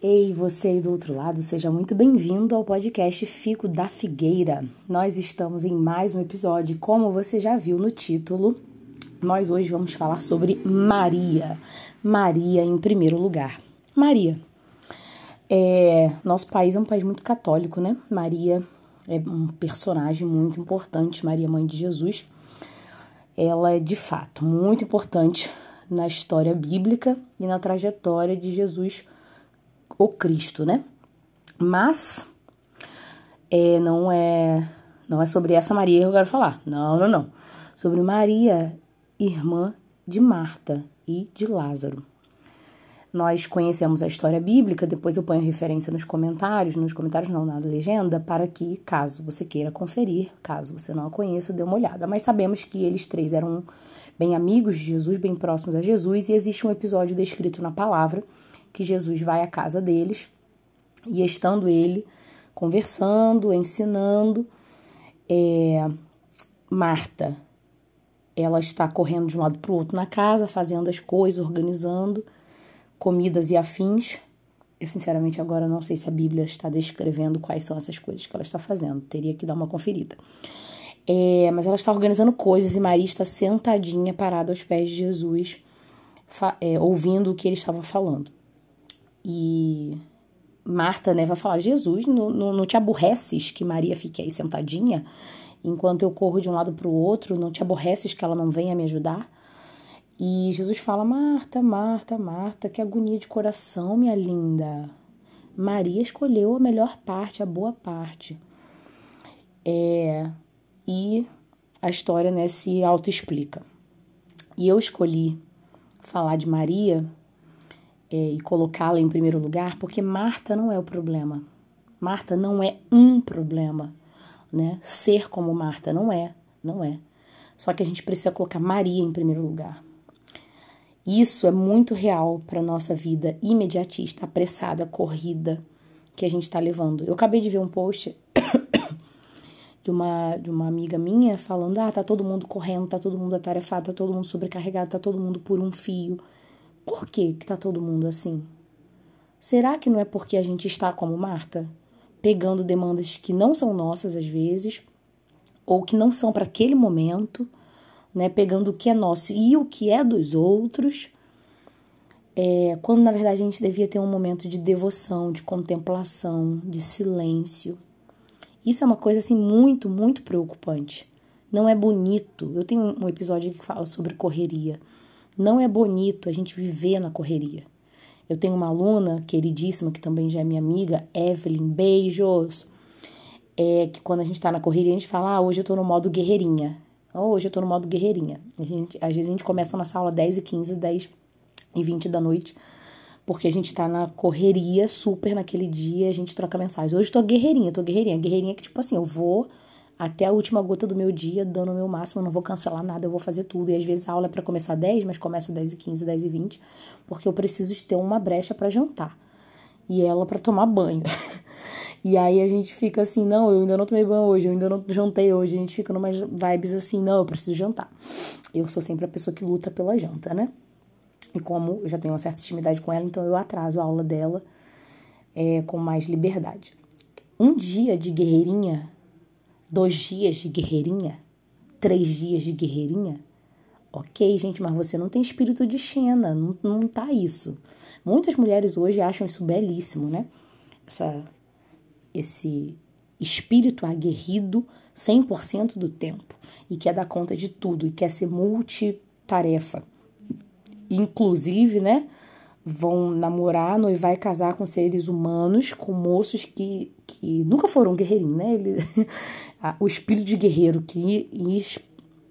Ei, você aí do outro lado, seja muito bem-vindo ao podcast Fico da Figueira. Nós estamos em mais um episódio, como você já viu no título, nós hoje vamos falar sobre Maria. Maria em primeiro lugar. Maria. É, nosso país é um país muito católico, né? Maria é um personagem muito importante, Maria, mãe de Jesus. Ela é de fato muito importante na história bíblica e na trajetória de Jesus o Cristo, né? Mas é, não é não é sobre essa Maria que eu quero falar. Não, não, não. Sobre Maria, irmã de Marta e de Lázaro. Nós conhecemos a história bíblica, depois eu ponho referência nos comentários, nos comentários não, na legenda, para que, caso você queira conferir, caso você não a conheça, dê uma olhada. Mas sabemos que eles três eram bem amigos de Jesus, bem próximos a Jesus, e existe um episódio descrito na palavra que Jesus vai à casa deles e estando ele conversando, ensinando, é, Marta, ela está correndo de um lado para o outro na casa, fazendo as coisas, organizando comidas e afins. Eu, sinceramente, agora não sei se a Bíblia está descrevendo quais são essas coisas que ela está fazendo. Teria que dar uma conferida. É, mas ela está organizando coisas e Maria está sentadinha, parada aos pés de Jesus, é, ouvindo o que ele estava falando. E Marta, né, vai falar: Jesus, não, não, não te aborreces que Maria fique aí sentadinha enquanto eu corro de um lado para o outro? Não te aborreces que ela não venha me ajudar? E Jesus fala: Marta, Marta, Marta, que agonia de coração, minha linda. Maria escolheu a melhor parte, a boa parte. É, e a história né, se autoexplica. E eu escolhi falar de Maria é, e colocá-la em primeiro lugar, porque Marta não é o problema. Marta não é um problema, né? Ser como Marta não é, não é. Só que a gente precisa colocar Maria em primeiro lugar. Isso é muito real para nossa vida imediatista, apressada, corrida que a gente está levando. Eu acabei de ver um post de uma, de uma amiga minha falando: ah, tá todo mundo correndo, tá todo mundo atarefado, tá todo mundo sobrecarregado, tá todo mundo por um fio. Por que que tá todo mundo assim? Será que não é porque a gente está como Marta, pegando demandas que não são nossas às vezes, ou que não são para aquele momento, né, pegando o que é nosso e o que é dos outros, é, quando na verdade a gente devia ter um momento de devoção, de contemplação, de silêncio. Isso é uma coisa assim muito, muito preocupante. Não é bonito. Eu tenho um episódio que fala sobre correria. Não é bonito a gente viver na correria. Eu tenho uma aluna queridíssima, que também já é minha amiga, Evelyn, beijos. É que quando a gente tá na correria, a gente fala, ah, hoje eu tô no modo guerreirinha. Hoje eu tô no modo guerreirinha. A gente, às vezes a gente começa uma sala 10 e 15, 10 e 20 da noite, porque a gente tá na correria super naquele dia, a gente troca mensagens. Hoje eu tô guerreirinha, tô guerreirinha. Guerreirinha que, tipo assim, eu vou até a última gota do meu dia, dando o meu máximo, eu não vou cancelar nada, eu vou fazer tudo. E às vezes a aula é para começar 10, mas começa 10 e 15, 10 e 20, porque eu preciso ter uma brecha para jantar. E ela para tomar banho. e aí a gente fica assim, não, eu ainda não tomei banho hoje, eu ainda não jantei hoje. A gente fica numa vibes assim, não, eu preciso jantar. Eu sou sempre a pessoa que luta pela janta, né? E como eu já tenho uma certa intimidade com ela, então eu atraso a aula dela é, com mais liberdade. Um dia de guerreirinha dois dias de guerreirinha, três dias de guerreirinha. Ok, gente, mas você não tem espírito de Xena, não, não tá isso. Muitas mulheres hoje acham isso belíssimo, né? Essa, esse espírito aguerrido 100% do tempo e quer dar conta de tudo e quer ser multitarefa. Inclusive, né? Vão namorar, noivar e casar com seres humanos, com moços que, que nunca foram guerreirinhos, né? Ele, o espírito de guerreiro que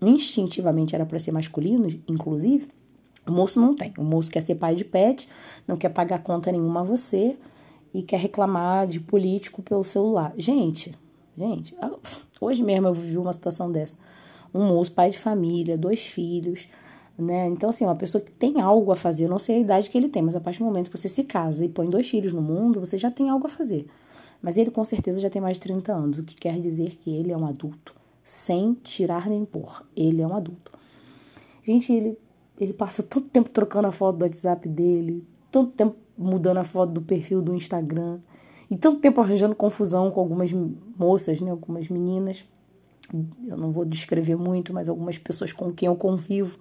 instintivamente era para ser masculino, inclusive, o moço não tem. O moço quer ser pai de pet, não quer pagar conta nenhuma a você e quer reclamar de político pelo celular. Gente, gente, hoje mesmo eu vivi uma situação dessa. Um moço, pai de família, dois filhos, né? Então, assim, uma pessoa que tem algo a fazer, eu não sei a idade que ele tem, mas a partir do momento que você se casa e põe dois filhos no mundo, você já tem algo a fazer. Mas ele com certeza já tem mais de 30 anos, o que quer dizer que ele é um adulto, sem tirar nem pôr. Ele é um adulto. Gente, ele, ele passa tanto tempo trocando a foto do WhatsApp dele, tanto tempo mudando a foto do perfil do Instagram. E tanto tempo arranjando confusão com algumas moças, né? Algumas meninas. Eu não vou descrever muito, mas algumas pessoas com quem eu convivo.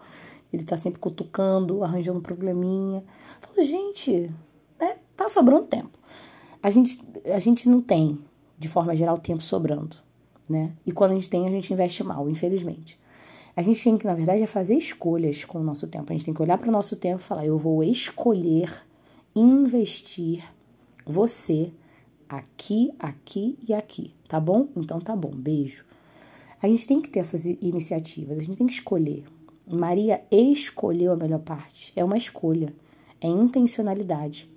Ele tá sempre cutucando, arranjando probleminha. Falo, gente, né? Tá sobrando tempo. A gente, a gente não tem, de forma geral, tempo sobrando, né? E quando a gente tem, a gente investe mal, infelizmente. A gente tem que, na verdade, é fazer escolhas com o nosso tempo. A gente tem que olhar para o nosso tempo e falar: eu vou escolher investir você aqui, aqui e aqui, tá bom? Então tá bom, beijo. A gente tem que ter essas iniciativas, a gente tem que escolher. Maria escolheu a melhor parte. É uma escolha, é intencionalidade.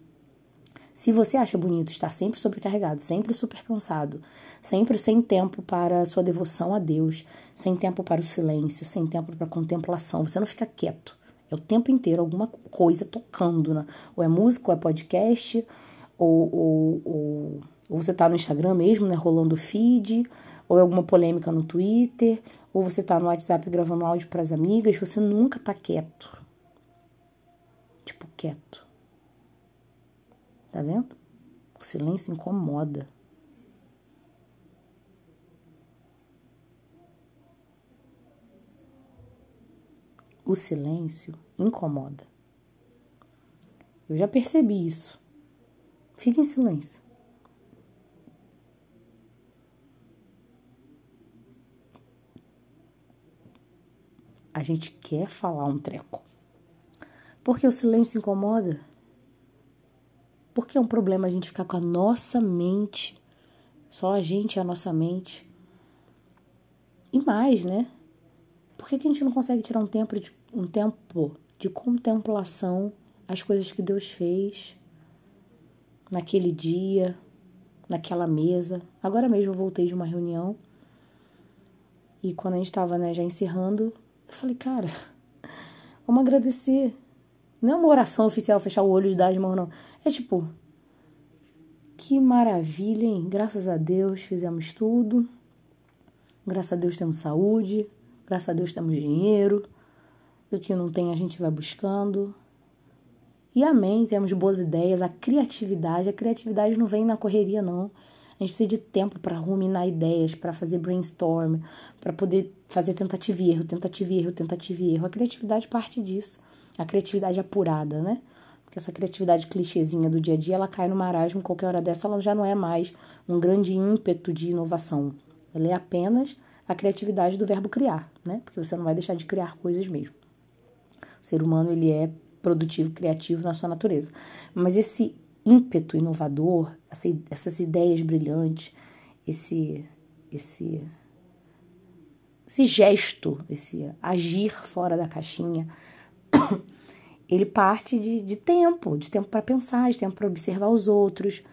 Se você acha bonito estar sempre sobrecarregado, sempre super cansado, sempre sem tempo para sua devoção a Deus, sem tempo para o silêncio, sem tempo para a contemplação, você não fica quieto. É o tempo inteiro alguma coisa tocando, né? Ou é música, ou é podcast, ou, ou, ou, ou você tá no Instagram mesmo, né? Rolando feed, ou é alguma polêmica no Twitter, ou você tá no WhatsApp gravando áudio para as amigas, você nunca tá quieto. Tipo, quieto. Tá vendo? O silêncio incomoda. O silêncio incomoda. Eu já percebi isso. Fique em silêncio. A gente quer falar um treco. Porque o silêncio incomoda. Porque é um problema a gente ficar com a nossa mente, só a gente e a nossa mente. E mais, né? Por que, que a gente não consegue tirar um tempo de um tempo de contemplação as coisas que Deus fez naquele dia, naquela mesa. Agora mesmo eu voltei de uma reunião e quando a gente estava né, já encerrando, eu falei, cara, vamos agradecer. Não é uma oração oficial fechar o olho e dar as mãos, não. É tipo, que maravilha, hein? Graças a Deus fizemos tudo. Graças a Deus temos saúde. Graças a Deus temos dinheiro. E o que não tem a gente vai buscando. E amém, temos boas ideias, a criatividade. A criatividade não vem na correria, não. A gente precisa de tempo para ruminar ideias, para fazer brainstorm, para poder fazer tentativa e erro, tentativa e erro, tentativa e erro. A criatividade parte disso. A criatividade apurada, né? Porque essa criatividade clichêzinha do dia a dia, ela cai no marasmo, qualquer hora dessa, ela já não é mais um grande ímpeto de inovação. Ela é apenas a criatividade do verbo criar, né? Porque você não vai deixar de criar coisas mesmo. O ser humano ele é produtivo, criativo na sua natureza. Mas esse ímpeto inovador, essa, essas ideias brilhantes, esse esse esse gesto, esse agir fora da caixinha, ele parte de, de tempo, de tempo para pensar, de tempo para observar os outros,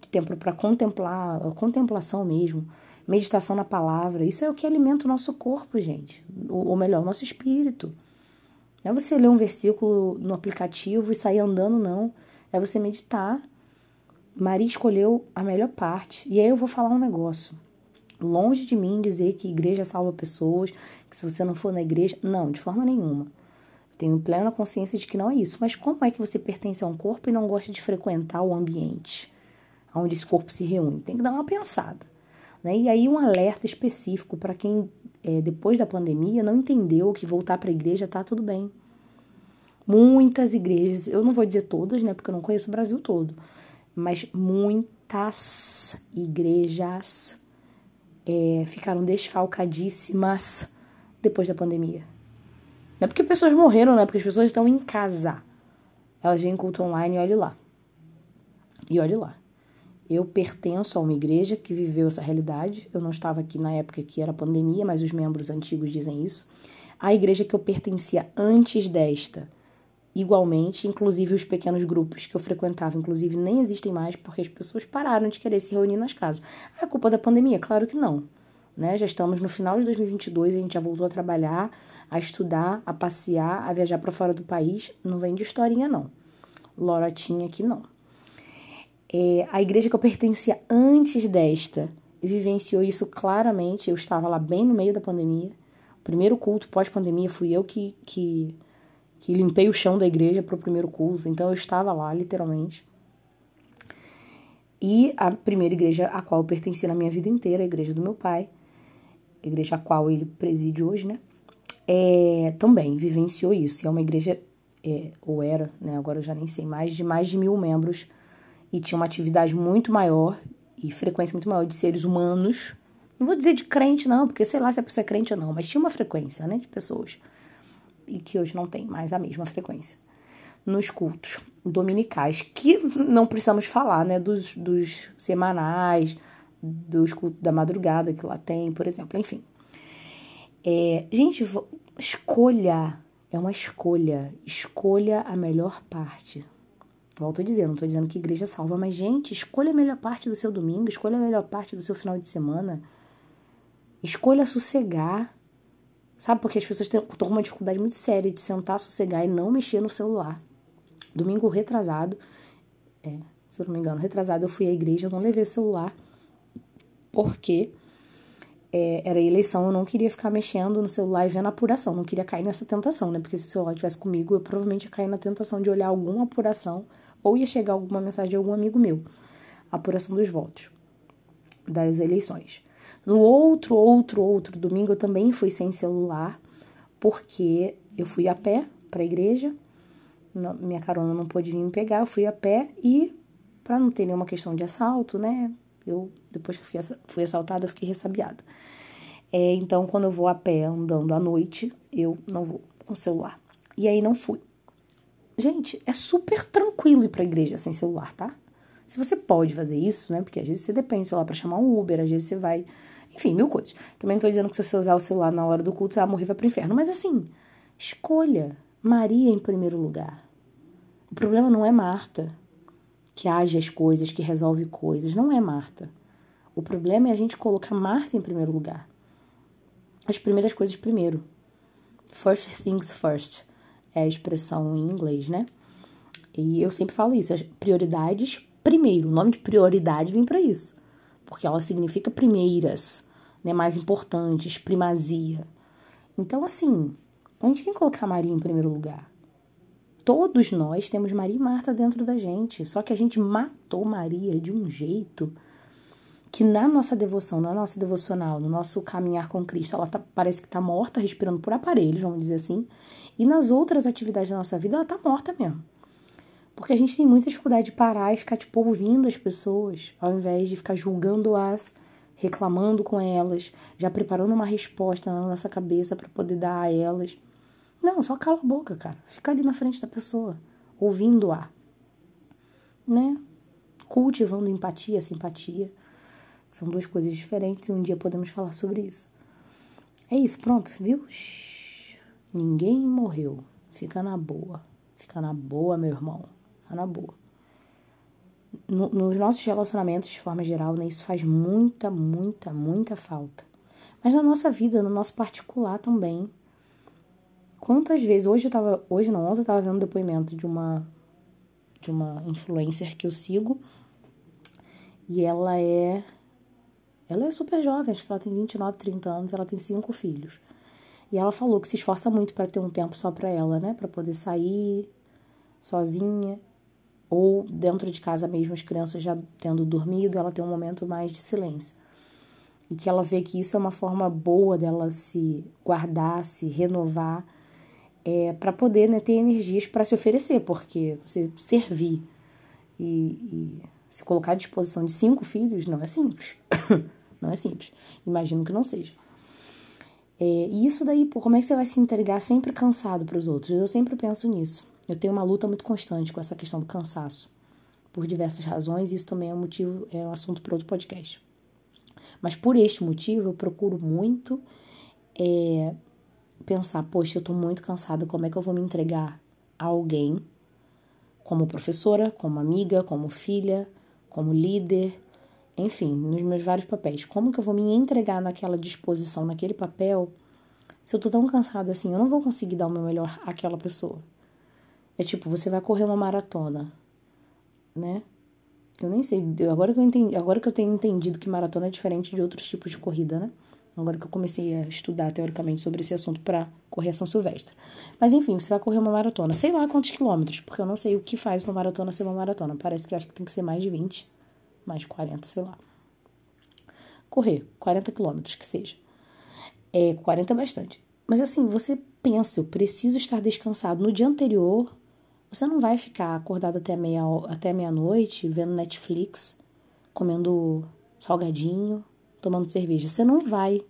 de tempo para contemplar, contemplação mesmo, meditação na palavra. Isso é o que alimenta o nosso corpo, gente, ou, ou melhor, o nosso espírito. Não é você ler um versículo no aplicativo e sair andando, não. É você meditar. Maria escolheu a melhor parte. E aí eu vou falar um negócio. Longe de mim dizer que igreja salva pessoas, que se você não for na igreja. Não, de forma nenhuma. Tenho plena consciência de que não é isso. Mas como é que você pertence a um corpo e não gosta de frequentar o ambiente onde esse corpo se reúne? Tem que dar uma pensada. Né? E aí um alerta específico para quem é, depois da pandemia, não entendeu que voltar para a igreja tá tudo bem. Muitas igrejas, eu não vou dizer todas, né, porque eu não conheço o Brasil todo, mas muitas igrejas é, ficaram desfalcadíssimas depois da pandemia. Não é porque pessoas morreram, não é porque as pessoas estão em casa. Elas vêm culto online e olhe lá. E olhe lá. Eu pertenço a uma igreja que viveu essa realidade. Eu não estava aqui na época que era pandemia, mas os membros antigos dizem isso. A igreja que eu pertencia antes desta, igualmente, inclusive os pequenos grupos que eu frequentava, inclusive, nem existem mais porque as pessoas pararam de querer se reunir nas casas. Ah, é culpa da pandemia? Claro que não. Né? Já estamos no final de 2022, a gente já voltou a trabalhar, a estudar, a passear, a viajar para fora do país. Não vem de historinha, não. Lorotinha aqui, não. É, a igreja que eu pertencia antes desta vivenciou isso claramente. Eu estava lá bem no meio da pandemia. O primeiro culto pós-pandemia fui eu que, que, que limpei o chão da igreja para o primeiro culto. Então eu estava lá, literalmente. E a primeira igreja a qual eu pertenci na minha vida inteira, a igreja do meu pai, a igreja a qual ele preside hoje, né? É, também vivenciou isso. É uma igreja, é, ou era, né? Agora eu já nem sei mais, de mais de mil membros. E tinha uma atividade muito maior e frequência muito maior de seres humanos. Não vou dizer de crente, não, porque sei lá se a pessoa é crente ou não, mas tinha uma frequência, né? De pessoas. E que hoje não tem mais a mesma frequência nos cultos dominicais, que não precisamos falar, né, dos, dos semanais, dos cultos da madrugada que lá tem, por exemplo, enfim. É, gente, escolha, é uma escolha, escolha a melhor parte. Volto a dizer, não estou dizendo que igreja salva, mas, gente, escolha a melhor parte do seu domingo, escolha a melhor parte do seu final de semana. Escolha sossegar. Sabe, porque as pessoas estão com uma dificuldade muito séria de sentar, sossegar e não mexer no celular domingo retrasado, é, se eu não me engano, retrasado, eu fui à igreja, eu não levei o celular, porque é, era eleição, eu não queria ficar mexendo no celular e vendo apuração, não queria cair nessa tentação, né? Porque se o celular estivesse comigo, eu provavelmente ia cair na tentação de olhar alguma apuração, ou ia chegar alguma mensagem de algum amigo meu, apuração dos votos, das eleições. No outro, outro, outro domingo, eu também fui sem celular, porque eu fui a pé para a igreja, minha carona não pôde vir me pegar, eu fui a pé e, para não ter nenhuma questão de assalto, né? Eu, depois que fui, fui assaltada, eu fiquei ressabiada. É, então, quando eu vou a pé andando à noite, eu não vou com celular. E aí não fui. Gente, é super tranquilo ir pra igreja sem celular, tá? Se você pode fazer isso, né? Porque às vezes você depende do celular pra chamar um Uber, às vezes você vai. Enfim, mil coisas. Também não tô dizendo que se você usar o celular na hora do culto, você vai morrer vai pro inferno. Mas assim, escolha Maria em primeiro lugar. O problema não é Marta, que age as coisas, que resolve coisas. Não é Marta. O problema é a gente colocar Marta em primeiro lugar. As primeiras coisas primeiro. First things first é a expressão em inglês, né? E eu sempre falo isso, as prioridades primeiro. O nome de prioridade vem para isso, porque ela significa primeiras, né, mais importantes, primazia. Então, assim, a gente tem que colocar Maria em primeiro lugar. Todos nós temos Maria e Marta dentro da gente, só que a gente matou Maria de um jeito que na nossa devoção, na nossa devocional, no nosso caminhar com Cristo, ela tá, parece que está morta, respirando por aparelhos, vamos dizer assim, e nas outras atividades da nossa vida ela está morta mesmo. Porque a gente tem muita dificuldade de parar e ficar, tipo, ouvindo as pessoas, ao invés de ficar julgando-as, reclamando com elas, já preparando uma resposta na nossa cabeça para poder dar a elas. Não, só cala a boca, cara. Fica ali na frente da pessoa, ouvindo-a. Né? Cultivando empatia, simpatia. São duas coisas diferentes e um dia podemos falar sobre isso. É isso, pronto, viu? Shhh. Ninguém morreu. Fica na boa. Fica na boa, meu irmão. Fica na boa. No, nos nossos relacionamentos, de forma geral, né, isso faz muita, muita, muita falta. Mas na nossa vida, no nosso particular também. Quantas vezes, hoje eu tava, hoje não, ontem eu tava vendo depoimento de uma de uma influencer que eu sigo e ela é ela é super jovem, acho que ela tem 29, 30 anos, ela tem cinco filhos. E ela falou que se esforça muito para ter um tempo só para ela, né, para poder sair sozinha ou dentro de casa mesmo as crianças já tendo dormido, ela tem um momento mais de silêncio. E que ela vê que isso é uma forma boa dela se guardar, se renovar é, para poder né, ter energias para se oferecer, porque você servir e, e, se colocar à disposição de cinco filhos não é simples. não é simples. Imagino que não seja. É, e isso daí, pô, como é que você vai se entregar sempre cansado para os outros? Eu sempre penso nisso. Eu tenho uma luta muito constante com essa questão do cansaço, por diversas razões, e isso também é um motivo, é um assunto para outro podcast. Mas por este motivo, eu procuro muito é, pensar, poxa, eu tô muito cansada, como é que eu vou me entregar a alguém, como professora, como amiga, como filha, como líder, enfim, nos meus vários papéis. Como que eu vou me entregar naquela disposição, naquele papel, se eu tô tão cansada assim, eu não vou conseguir dar o meu melhor àquela pessoa. É tipo, você vai correr uma maratona, né? Eu nem sei, agora que eu entendi, agora que eu tenho entendido que maratona é diferente de outros tipos de corrida, né? Agora que eu comecei a estudar teoricamente sobre esse assunto para correção silvestre. Mas enfim, você vai correr uma maratona. Sei lá quantos quilômetros, porque eu não sei o que faz uma maratona ser uma maratona. Parece que acho que tem que ser mais de 20. mais 40, sei lá. Correr, 40 quilômetros que seja. É, 40 é bastante. Mas assim, você pensa, eu preciso estar descansado. No dia anterior, você não vai ficar acordado até meia até meia-noite, vendo Netflix, comendo salgadinho, tomando cerveja. Você não vai.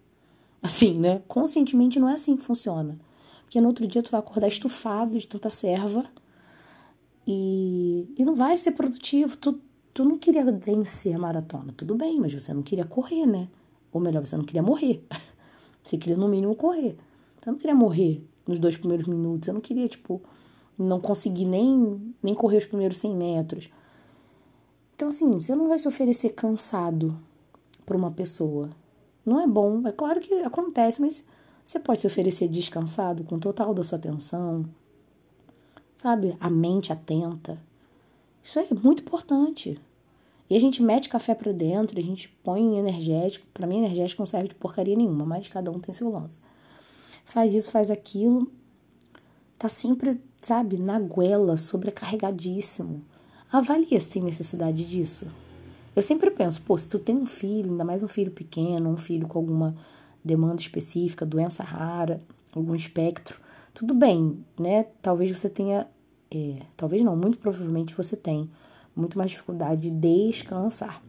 Assim, né? Conscientemente não é assim que funciona. Porque no outro dia tu vai acordar estufado de tanta serva e, e não vai ser produtivo. Tu, tu não queria vencer a maratona, tudo bem, mas você não queria correr, né? Ou melhor, você não queria morrer. Você queria, no mínimo, correr. Você não queria morrer nos dois primeiros minutos. Você não queria, tipo, não conseguir nem, nem correr os primeiros 100 metros. Então, assim, você não vai se oferecer cansado para uma pessoa. Não é bom. É claro que acontece, mas você pode se oferecer descansado, com total da sua atenção, sabe? A mente atenta. Isso é muito importante. E a gente mete café para dentro, a gente põe energético. Para mim, energético não serve de porcaria nenhuma, mas cada um tem seu lance. Faz isso, faz aquilo. Tá sempre, sabe, na goela, sobrecarregadíssimo. Avalia se tem necessidade disso. Eu sempre penso, pô, se tu tem um filho, ainda mais um filho pequeno, um filho com alguma demanda específica, doença rara, algum espectro, tudo bem, né? Talvez você tenha, é, talvez não, muito provavelmente você tem muito mais dificuldade de descansar.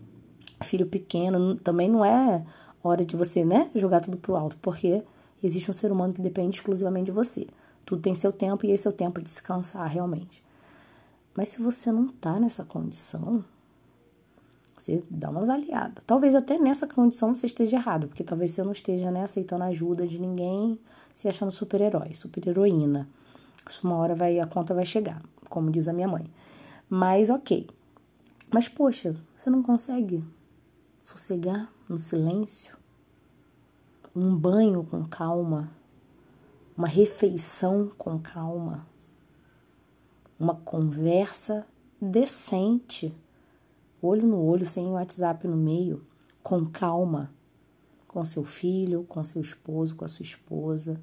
Filho pequeno também não é hora de você, né, jogar tudo pro alto, porque existe um ser humano que depende exclusivamente de você. Tudo tem seu tempo e esse é o tempo de descansar realmente. Mas se você não tá nessa condição, você dá uma avaliada. Talvez até nessa condição você esteja errado, porque talvez você não esteja né, aceitando ajuda de ninguém, se achando super-herói, super-heroína. Isso uma hora vai, a conta vai chegar, como diz a minha mãe. Mas ok. Mas poxa, você não consegue sossegar no silêncio? Um banho com calma, uma refeição com calma, uma conversa decente olho no olho, sem WhatsApp no meio, com calma, com seu filho, com seu esposo, com a sua esposa,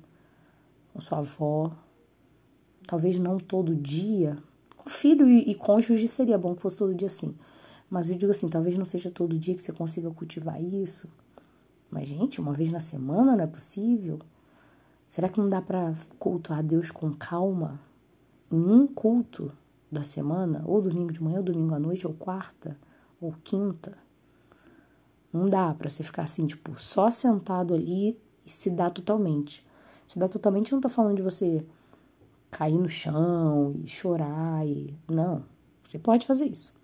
com sua avó. Talvez não todo dia. Com filho e, e cônjuge seria bom que fosse todo dia assim. Mas eu digo assim, talvez não seja todo dia que você consiga cultivar isso. Mas, gente, uma vez na semana não é possível? Será que não dá para cultuar Deus com calma? Em um culto da semana, ou domingo de manhã, ou domingo à noite, ou quarta, ou quinta. Não dá para você ficar assim, tipo, só sentado ali e se dar totalmente. Se dar totalmente, eu não tô falando de você cair no chão e chorar e. Não. Você pode fazer isso,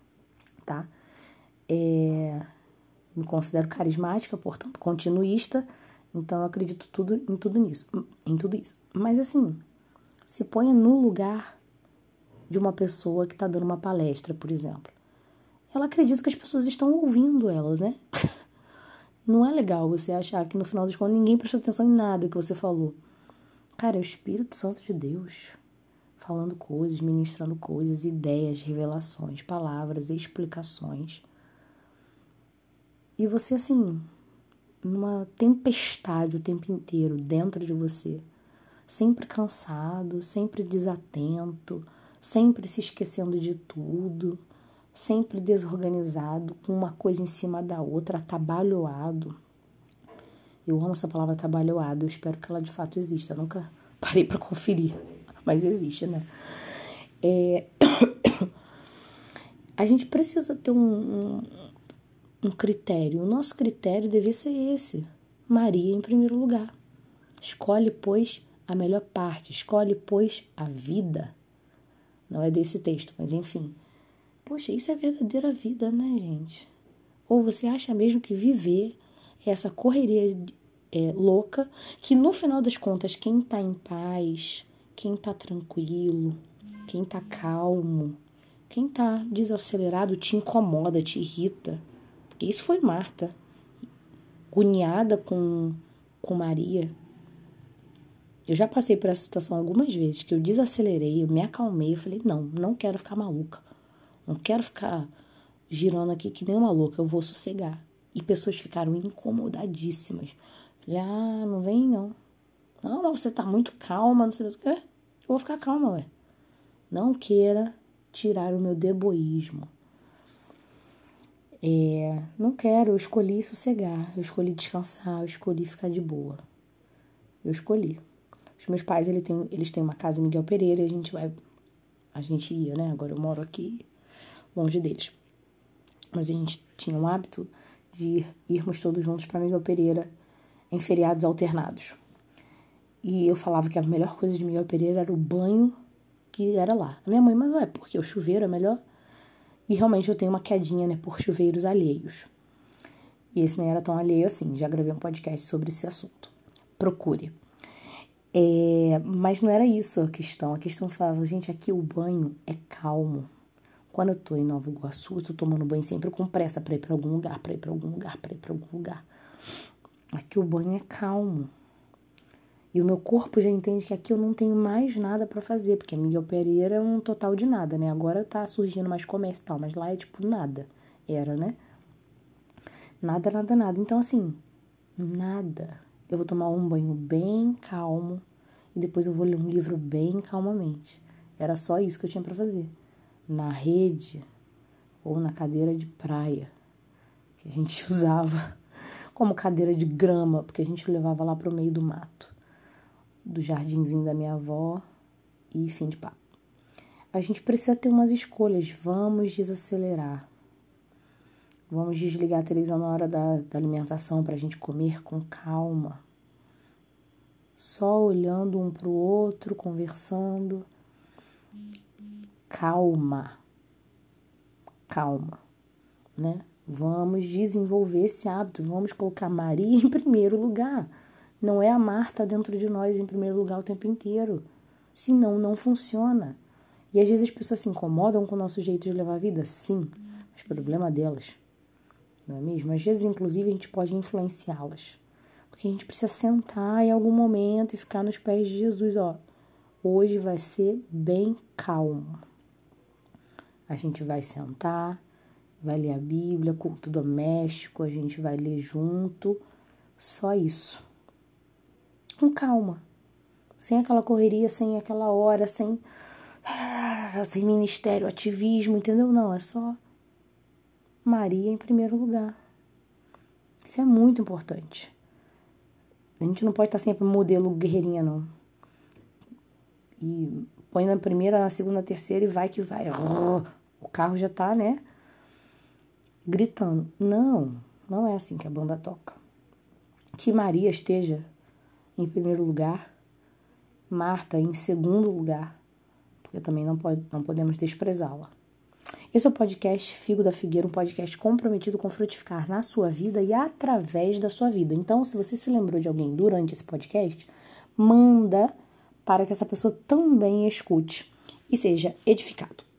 tá? É... Me considero carismática, portanto, continuista, então eu acredito tudo em tudo nisso, em tudo isso. Mas assim, se ponha no lugar de uma pessoa que está dando uma palestra, por exemplo. Ela acredita que as pessoas estão ouvindo ela, né? Não é legal você achar que no final das contas ninguém prestou atenção em nada que você falou. Cara, é o Espírito Santo de Deus falando coisas, ministrando coisas, ideias, revelações, palavras, explicações. E você, assim, numa tempestade o tempo inteiro dentro de você, sempre cansado, sempre desatento sempre se esquecendo de tudo, sempre desorganizado, com uma coisa em cima da outra, atabalhoado. Eu amo essa palavra atabalhoado, eu espero que ela de fato exista. Eu nunca parei para conferir, mas existe, né? É... A gente precisa ter um, um, um critério. O nosso critério deve ser esse: Maria em primeiro lugar. Escolhe, pois, a melhor parte, escolhe, pois, a vida. Não é desse texto, mas enfim. Poxa, isso é verdadeira vida, né, gente? Ou você acha mesmo que viver é essa correria é, louca, que no final das contas, quem tá em paz, quem tá tranquilo, quem tá calmo, quem tá desacelerado te incomoda, te irrita. Isso foi Marta, agoniada com, com Maria, eu já passei por essa situação algumas vezes que eu desacelerei, eu me acalmei, eu falei: não, não quero ficar maluca. Não quero ficar girando aqui que nem uma louca, eu vou sossegar. E pessoas ficaram incomodadíssimas. Falei: ah, não vem não. Não, mas você tá muito calma, não sei o que. Eu vou ficar calma, ué. Não queira tirar o meu deboísmo. É, não quero, eu escolhi sossegar, eu escolhi descansar, eu escolhi ficar de boa. Eu escolhi. Os meus pais, ele tem, eles têm uma casa em Miguel Pereira a gente vai. A gente ia, né? Agora eu moro aqui, longe deles. Mas a gente tinha o hábito de ir, irmos todos juntos para Miguel Pereira em feriados alternados. E eu falava que a melhor coisa de Miguel Pereira era o banho que era lá. A minha mãe, mas não é porque o chuveiro é melhor. E realmente eu tenho uma quedinha, né, por chuveiros alheios. E esse nem era tão alheio assim. Já gravei um podcast sobre esse assunto. Procure. É, mas não era isso a questão. A questão falava, gente, aqui o banho é calmo. Quando eu tô em Nova Iguaçu, eu tô tomando banho sempre com pressa para ir para algum lugar, para ir para algum lugar, para ir para algum lugar. Aqui o banho é calmo. E o meu corpo já entende que aqui eu não tenho mais nada para fazer, porque Miguel Pereira é um total de nada, né? Agora tá surgindo mais comércio e tal, mas lá é tipo nada. Era, né? Nada, nada, nada. Então, assim, nada. Eu vou tomar um banho bem calmo e depois eu vou ler um livro bem calmamente. Era só isso que eu tinha para fazer. Na rede ou na cadeira de praia, que a gente usava como cadeira de grama, porque a gente levava lá pro meio do mato do jardinzinho da minha avó e fim de papo. A gente precisa ter umas escolhas. Vamos desacelerar. Vamos desligar a televisão na hora da, da alimentação para a gente comer com calma. Só olhando um para o outro, conversando. Calma. Calma, né? Vamos desenvolver esse hábito, vamos colocar Maria em primeiro lugar. Não é a Marta dentro de nós em primeiro lugar o tempo inteiro. Senão, não funciona. E às vezes as pessoas se incomodam com o nosso jeito de levar a vida? Sim, mas problema delas. Não é mesmo? Às vezes, inclusive, a gente pode influenciá-las. Porque a gente precisa sentar em algum momento e ficar nos pés de Jesus, ó. Hoje vai ser bem calmo. A gente vai sentar, vai ler a Bíblia, culto doméstico, a gente vai ler junto. Só isso com calma, sem aquela correria, sem aquela hora, sem sem ministério, ativismo, entendeu? Não, é só Maria em primeiro lugar. Isso é muito importante. A gente não pode estar sempre modelo guerreirinha, não. E põe na primeira, na segunda, na terceira e vai que vai. O carro já tá, né? Gritando. Não, não é assim que a banda toca. Que Maria esteja em primeiro lugar, Marta em segundo lugar, porque também não, pode, não podemos desprezá-la. Esse é o podcast Figo da Figueira, um podcast comprometido com frutificar na sua vida e através da sua vida. Então, se você se lembrou de alguém durante esse podcast, manda para que essa pessoa também escute e seja edificado.